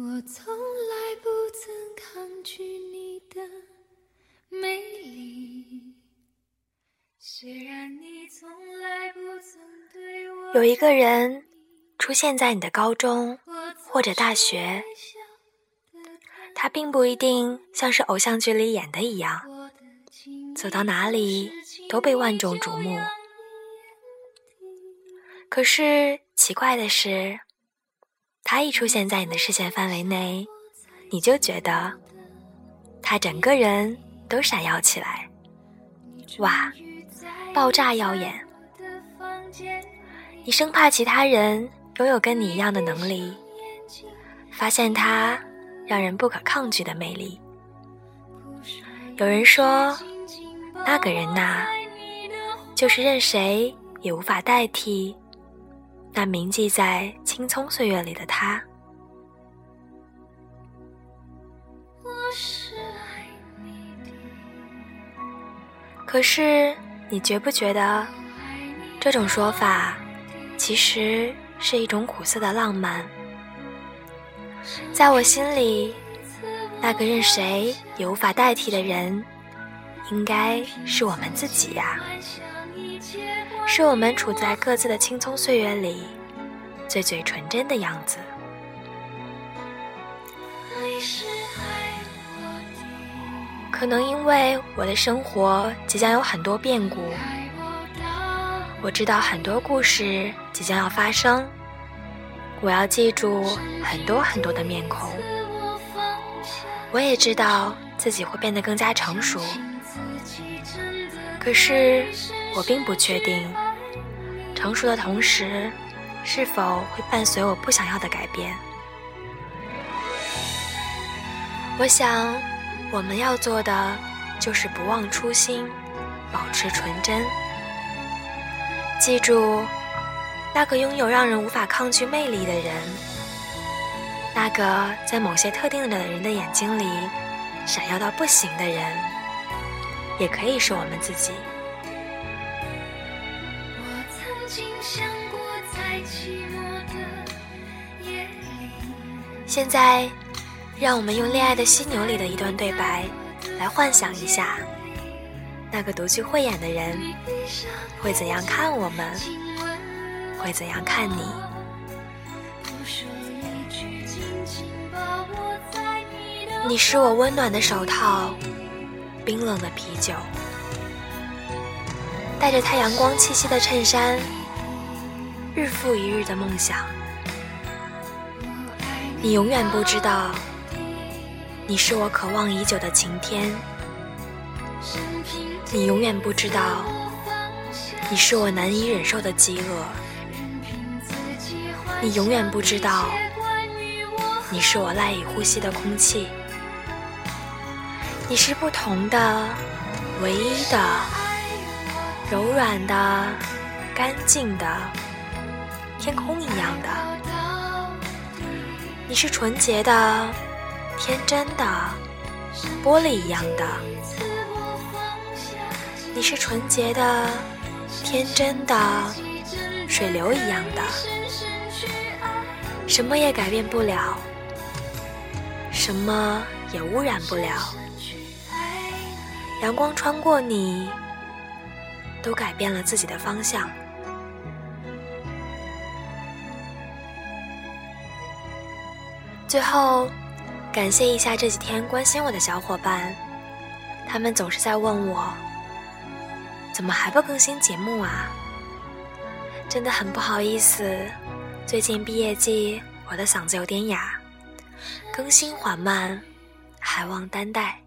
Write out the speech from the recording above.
我从来不曾抗拒你的美丽，虽然你从来不曾对我有一个人出现在你的高中或者大学，他并不一定像是偶像剧里演的一样，走到哪里都被万众瞩目。可是奇怪的是。他一出现在你的视线范围内，你就觉得他整个人都闪耀起来，哇，爆炸耀眼！你生怕其他人拥有跟你一样的能力，发现他让人不可抗拒的魅力。有人说，那个人呐，就是任谁也无法代替。那铭记在青葱岁月里的他，可是你觉不觉得这种说法其实是一种苦涩的浪漫？在我心里，那个任谁也无法代替的人，应该是我们自己呀。是我们处在各自的青葱岁月里，最最纯真的样子。可能因为我的生活即将有很多变故，我知道很多故事即将要发生，我要记住很多很多的面孔。我也知道自己会变得更加成熟，可是。我并不确定，成熟的同时，是否会伴随我不想要的改变。我想，我们要做的就是不忘初心，保持纯真。记住，那个拥有让人无法抗拒魅力的人，那个在某些特定的人的眼睛里闪耀到不行的人，也可以是我们自己。现在，让我们用《恋爱的犀牛》里的一段对白，来幻想一下，那个独具慧眼的人会怎样看我们，会怎样看你？你是我温暖的手套，冰冷的啤酒，带着太阳光气息的衬衫，日复一日的梦想。你永远不知道，你是我渴望已久的晴天。你永远不知道，你是我难以忍受的饥饿。你永远不知道，你是我赖以呼吸的空气。你是不同的，唯一的，柔软的，干净的，天空一样的。你是纯洁的、天真的、玻璃一样的。你是纯洁的、天真的、水流一样的。什么也改变不了，什么也污染不了。阳光穿过你，都改变了自己的方向。最后，感谢一下这几天关心我的小伙伴，他们总是在问我，怎么还不更新节目啊？真的很不好意思，最近毕业季，我的嗓子有点哑，更新缓慢，还望担待。